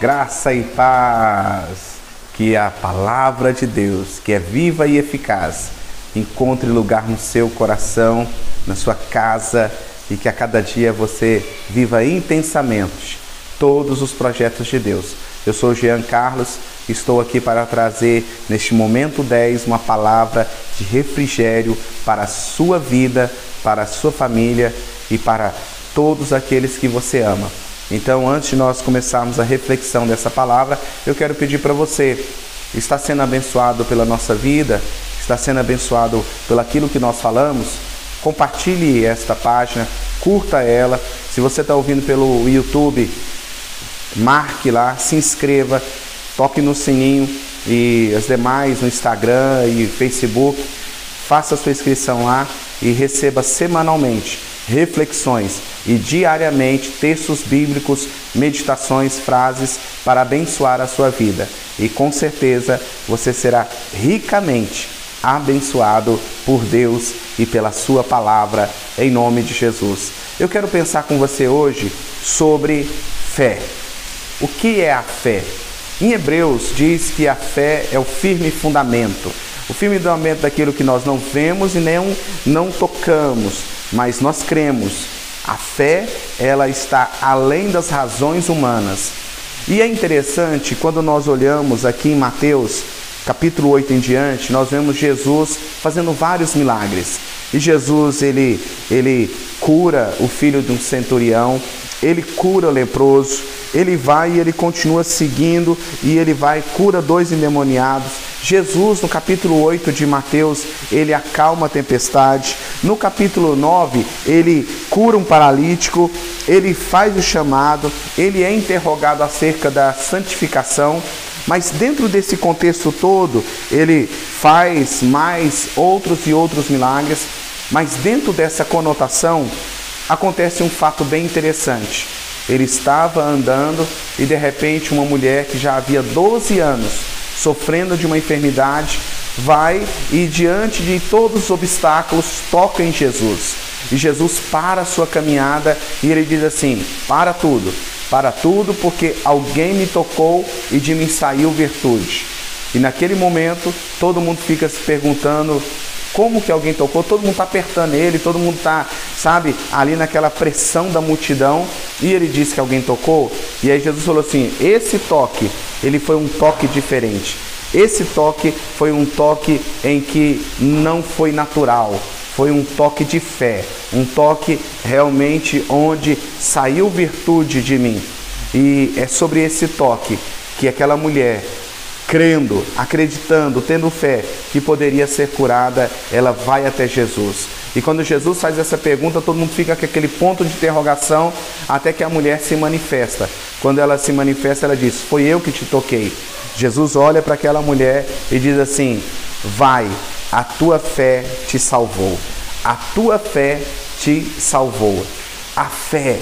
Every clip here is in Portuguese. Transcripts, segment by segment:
graça e paz. Que a palavra de Deus, que é viva e eficaz, encontre lugar no seu coração, na sua casa e que a cada dia você viva intensamente todos os projetos de Deus. Eu sou Jean Carlos, estou aqui para trazer neste momento 10 uma palavra de refrigério para a sua vida, para a sua família e para todos aqueles que você ama. Então, antes de nós começarmos a reflexão dessa palavra, eu quero pedir para você, está sendo abençoado pela nossa vida, está sendo abençoado pelo aquilo que nós falamos, compartilhe esta página, curta ela. Se você está ouvindo pelo YouTube, marque lá, se inscreva, toque no sininho e as demais no Instagram e Facebook. Faça sua inscrição lá e receba semanalmente reflexões e diariamente textos bíblicos, meditações, frases para abençoar a sua vida. E com certeza você será ricamente abençoado por Deus e pela sua palavra em nome de Jesus. Eu quero pensar com você hoje sobre fé. O que é a fé? Em Hebreus diz que a fé é o firme fundamento. O firme fundamento daquilo que nós não vemos e nem não tocamos, mas nós cremos. A fé, ela está além das razões humanas. E é interessante quando nós olhamos aqui em Mateus, capítulo 8 em diante, nós vemos Jesus fazendo vários milagres. E Jesus, ele, ele cura o filho de um centurião, ele cura o leproso, ele vai e ele continua seguindo e ele vai cura dois endemoniados. Jesus, no capítulo 8 de Mateus, ele acalma a tempestade. No capítulo 9, ele cura um paralítico, ele faz o chamado, ele é interrogado acerca da santificação. Mas dentro desse contexto todo, ele faz mais outros e outros milagres. Mas dentro dessa conotação, acontece um fato bem interessante. Ele estava andando e de repente uma mulher que já havia 12 anos sofrendo de uma enfermidade vai e diante de todos os obstáculos toca em Jesus. E Jesus para a sua caminhada e ele diz assim: "Para tudo, para tudo, porque alguém me tocou e de mim saiu virtude". E naquele momento, todo mundo fica se perguntando como que alguém tocou, todo mundo está apertando ele, todo mundo está, sabe, ali naquela pressão da multidão, e ele disse que alguém tocou, e aí Jesus falou assim: esse toque, ele foi um toque diferente. Esse toque foi um toque em que não foi natural, foi um toque de fé, um toque realmente onde saiu virtude de mim. E é sobre esse toque que aquela mulher crendo, acreditando, tendo fé que poderia ser curada, ela vai até Jesus. E quando Jesus faz essa pergunta, todo mundo fica com aquele ponto de interrogação até que a mulher se manifesta. Quando ela se manifesta, ela diz: Foi eu que te toquei. Jesus olha para aquela mulher e diz assim: Vai, a tua fé te salvou. A tua fé te salvou. A fé,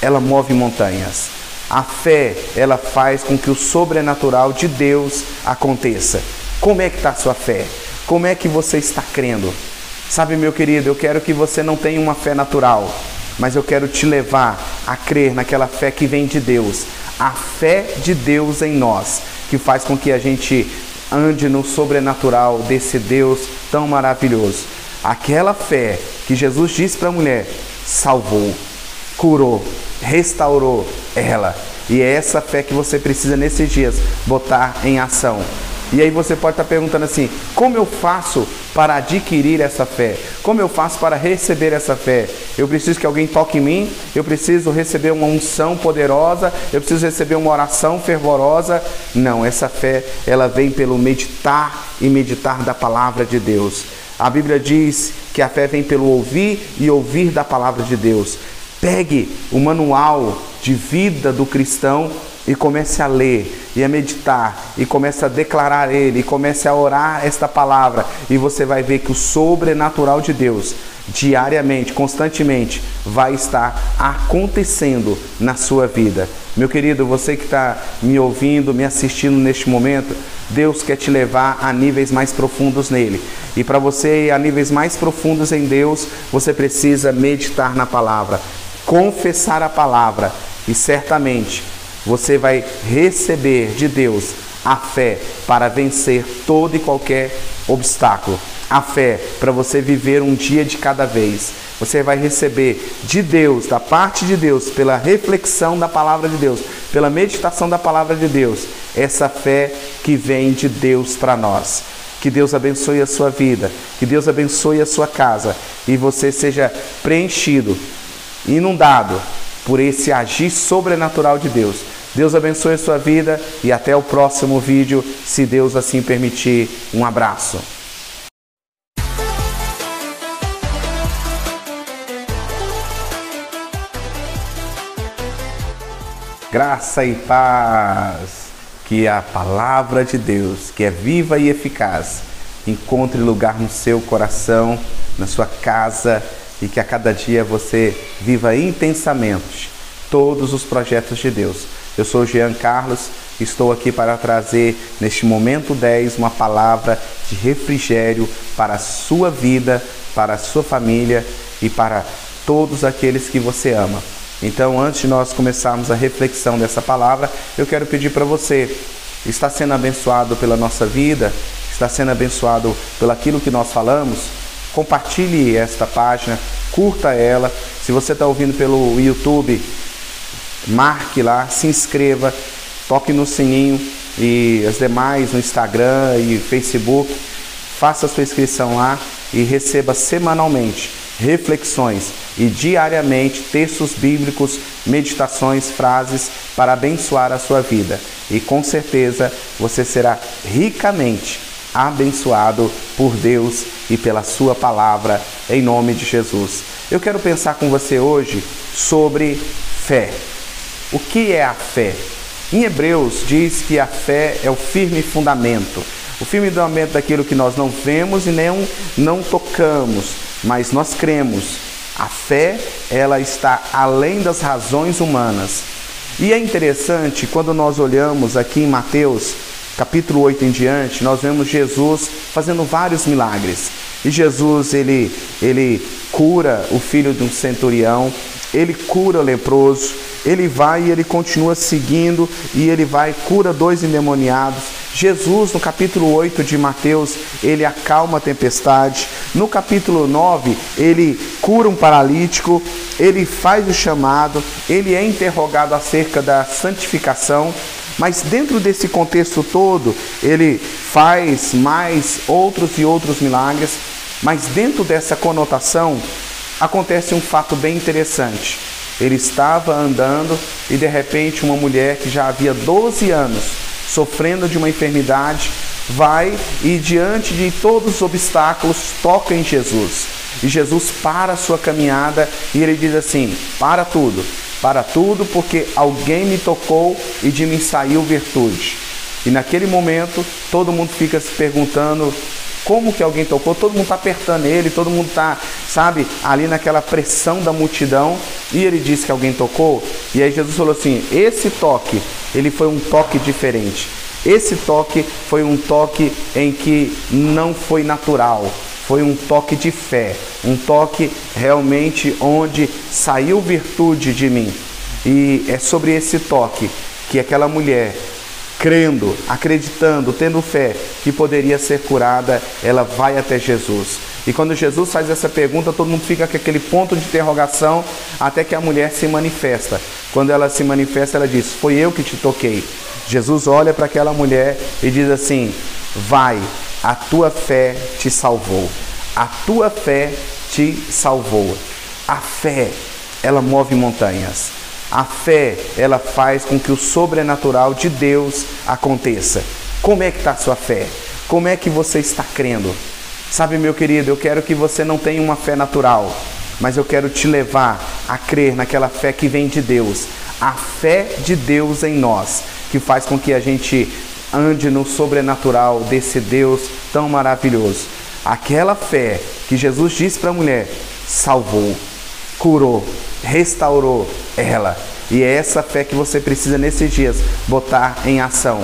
ela move montanhas. A fé, ela faz com que o sobrenatural de Deus aconteça. Como é que está a sua fé? Como é que você está crendo? Sabe, meu querido, eu quero que você não tenha uma fé natural, mas eu quero te levar a crer naquela fé que vem de Deus. A fé de Deus em nós, que faz com que a gente ande no sobrenatural desse Deus tão maravilhoso. Aquela fé que Jesus disse para a mulher, salvou, curou, restaurou ela. E é essa fé que você precisa nesses dias botar em ação. E aí você pode estar perguntando assim: como eu faço para adquirir essa fé? Como eu faço para receber essa fé? Eu preciso que alguém toque em mim, eu preciso receber uma unção poderosa, eu preciso receber uma oração fervorosa. Não, essa fé, ela vem pelo meditar e meditar da palavra de Deus. A Bíblia diz que a fé vem pelo ouvir e ouvir da palavra de Deus. Pegue o manual de vida do cristão e comece a ler e a meditar e comece a declarar ele e comece a orar esta palavra e você vai ver que o sobrenatural de Deus diariamente, constantemente vai estar acontecendo na sua vida. Meu querido, você que está me ouvindo, me assistindo neste momento, Deus quer te levar a níveis mais profundos nele. E para você ir a níveis mais profundos em Deus, você precisa meditar na palavra, confessar a palavra e certamente você vai receber de Deus a fé para vencer todo e qualquer obstáculo. A fé para você viver um dia de cada vez. Você vai receber de Deus, da parte de Deus, pela reflexão da palavra de Deus, pela meditação da palavra de Deus, essa fé que vem de Deus para nós. Que Deus abençoe a sua vida, que Deus abençoe a sua casa e você seja preenchido, inundado por esse agir sobrenatural de Deus. Deus abençoe a sua vida e até o próximo vídeo, se Deus assim permitir. Um abraço. Graça e paz. Que a palavra de Deus, que é viva e eficaz, encontre lugar no seu coração, na sua casa e que a cada dia você viva intensamente todos os projetos de Deus. Eu sou Jean Carlos, estou aqui para trazer neste momento 10 uma palavra de refrigério para a sua vida, para a sua família e para todos aqueles que você ama. Então, antes de nós começarmos a reflexão dessa palavra, eu quero pedir para você, está sendo abençoado pela nossa vida, está sendo abençoado pelo aquilo que nós falamos, compartilhe esta página, curta ela. Se você está ouvindo pelo YouTube, marque lá, se inscreva, toque no sininho e as demais no Instagram e Facebook. Faça a sua inscrição lá e receba semanalmente reflexões e diariamente textos bíblicos, meditações, frases para abençoar a sua vida. E com certeza você será ricamente abençoado por Deus e pela Sua palavra, em nome de Jesus. Eu quero pensar com você hoje sobre fé. O que é a fé? Em Hebreus diz que a fé é o firme fundamento. O firme fundamento daquilo que nós não vemos e nem não tocamos, mas nós cremos a fé, ela está além das razões humanas. E é interessante quando nós olhamos aqui em Mateus, capítulo 8 em diante, nós vemos Jesus fazendo vários milagres. E Jesus, ele, ele cura o filho de um centurião, ele cura o leproso, ele vai e ele continua seguindo e ele vai cura dois endemoniados, Jesus, no capítulo 8 de Mateus, ele acalma a tempestade. No capítulo 9, ele cura um paralítico, ele faz o chamado, ele é interrogado acerca da santificação. Mas dentro desse contexto todo, ele faz mais outros e outros milagres. Mas dentro dessa conotação, acontece um fato bem interessante. Ele estava andando e de repente uma mulher que já havia 12 anos sofrendo de uma enfermidade, vai e diante de todos os obstáculos toca em Jesus. E Jesus para a sua caminhada e ele diz assim: Para tudo, para tudo, porque alguém me tocou e de mim saiu virtude. E naquele momento todo mundo fica se perguntando como que alguém tocou, todo mundo está apertando ele, todo mundo está, sabe, ali naquela pressão da multidão, e ele disse que alguém tocou, e aí Jesus falou assim: esse toque, ele foi um toque diferente. Esse toque foi um toque em que não foi natural, foi um toque de fé, um toque realmente onde saiu virtude de mim. E é sobre esse toque que aquela mulher crendo, acreditando, tendo fé que poderia ser curada, ela vai até Jesus. E quando Jesus faz essa pergunta, todo mundo fica com aquele ponto de interrogação até que a mulher se manifesta. Quando ela se manifesta, ela diz: Foi eu que te toquei. Jesus olha para aquela mulher e diz assim: Vai, a tua fé te salvou. A tua fé te salvou. A fé, ela move montanhas. A fé, ela faz com que o sobrenatural de Deus aconteça. Como é que está a sua fé? Como é que você está crendo? Sabe, meu querido, eu quero que você não tenha uma fé natural, mas eu quero te levar a crer naquela fé que vem de Deus. A fé de Deus em nós, que faz com que a gente ande no sobrenatural desse Deus tão maravilhoso. Aquela fé que Jesus disse para a mulher, salvou, curou, restaurou ela. E é essa fé que você precisa nesses dias botar em ação.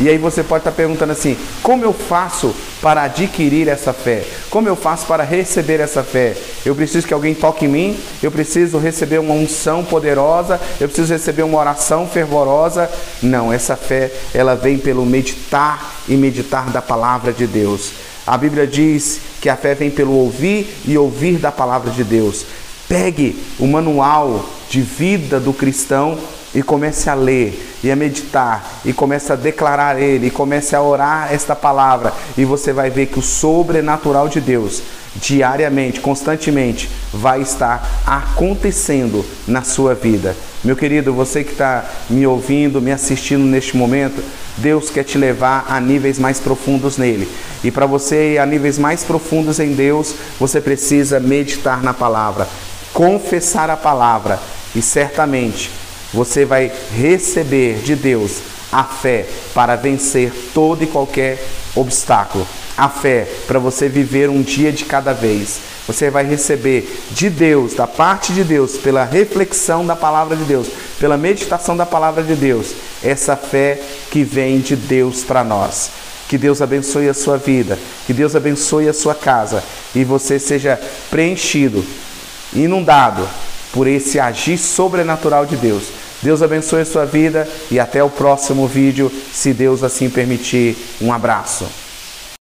E aí você pode estar perguntando assim: como eu faço para adquirir essa fé? Como eu faço para receber essa fé? Eu preciso que alguém toque em mim, eu preciso receber uma unção poderosa, eu preciso receber uma oração fervorosa. Não, essa fé, ela vem pelo meditar e meditar da palavra de Deus. A Bíblia diz que a fé vem pelo ouvir e ouvir da palavra de Deus. Pegue o manual de vida do cristão e comece a ler e a meditar e comece a declarar ele e comece a orar esta palavra e você vai ver que o sobrenatural de Deus diariamente, constantemente vai estar acontecendo na sua vida. Meu querido, você que está me ouvindo, me assistindo neste momento, Deus quer te levar a níveis mais profundos nele. E para você ir a níveis mais profundos em Deus, você precisa meditar na palavra, confessar a palavra e certamente você vai receber de Deus a fé para vencer todo e qualquer obstáculo. A fé para você viver um dia de cada vez. Você vai receber de Deus, da parte de Deus, pela reflexão da palavra de Deus, pela meditação da palavra de Deus, essa fé que vem de Deus para nós. Que Deus abençoe a sua vida, que Deus abençoe a sua casa e você seja preenchido, inundado por esse agir sobrenatural de Deus. Deus abençoe a sua vida e até o próximo vídeo, se Deus assim permitir. Um abraço.